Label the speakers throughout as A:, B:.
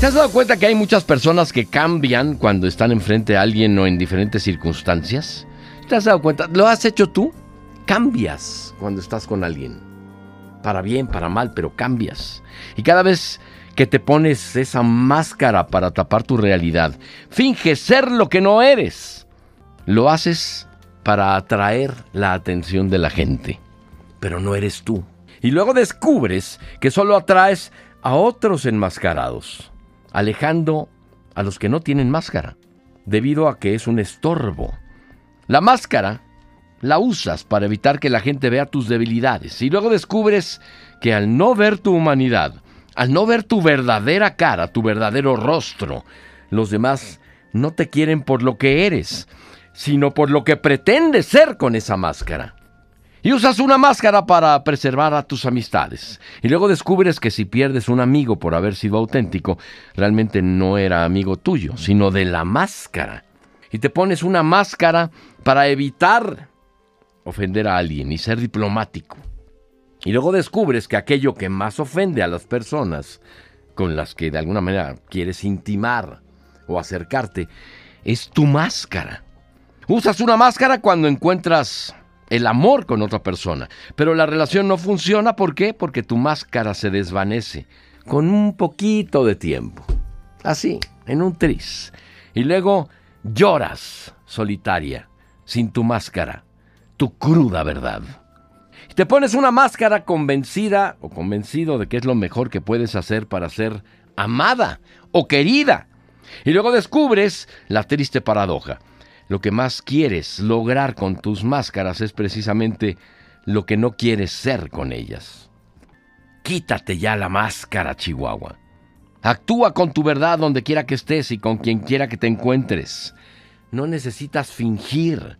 A: ¿Te has dado cuenta que hay muchas personas que cambian cuando están enfrente a alguien o en diferentes circunstancias? ¿Te has dado cuenta? ¿Lo has hecho tú? Cambias cuando estás con alguien. Para bien, para mal, pero cambias. Y cada vez que te pones esa máscara para tapar tu realidad, finges ser lo que no eres. Lo haces para atraer la atención de la gente, pero no eres tú. Y luego descubres que solo atraes a otros enmascarados alejando a los que no tienen máscara, debido a que es un estorbo. La máscara la usas para evitar que la gente vea tus debilidades y luego descubres que al no ver tu humanidad, al no ver tu verdadera cara, tu verdadero rostro, los demás no te quieren por lo que eres, sino por lo que pretendes ser con esa máscara. Y usas una máscara para preservar a tus amistades. Y luego descubres que si pierdes un amigo por haber sido auténtico, realmente no era amigo tuyo, sino de la máscara. Y te pones una máscara para evitar ofender a alguien y ser diplomático. Y luego descubres que aquello que más ofende a las personas con las que de alguna manera quieres intimar o acercarte es tu máscara. Usas una máscara cuando encuentras el amor con otra persona. Pero la relación no funciona, ¿por qué? Porque tu máscara se desvanece con un poquito de tiempo. Así, en un tris. Y luego lloras solitaria, sin tu máscara, tu cruda verdad. Te pones una máscara convencida o convencido de que es lo mejor que puedes hacer para ser amada o querida. Y luego descubres la triste paradoja lo que más quieres lograr con tus máscaras es precisamente lo que no quieres ser con ellas. Quítate ya la máscara, Chihuahua. Actúa con tu verdad donde quiera que estés y con quien quiera que te encuentres. No necesitas fingir.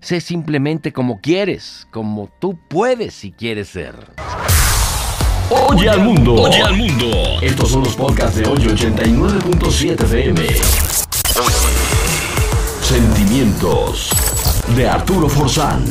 A: Sé simplemente como quieres, como tú puedes y quieres ser.
B: Oye al mundo. Oye al mundo. Estos son los podcasts de hoy 89.7 FM. Sentimientos de Arturo Forzán.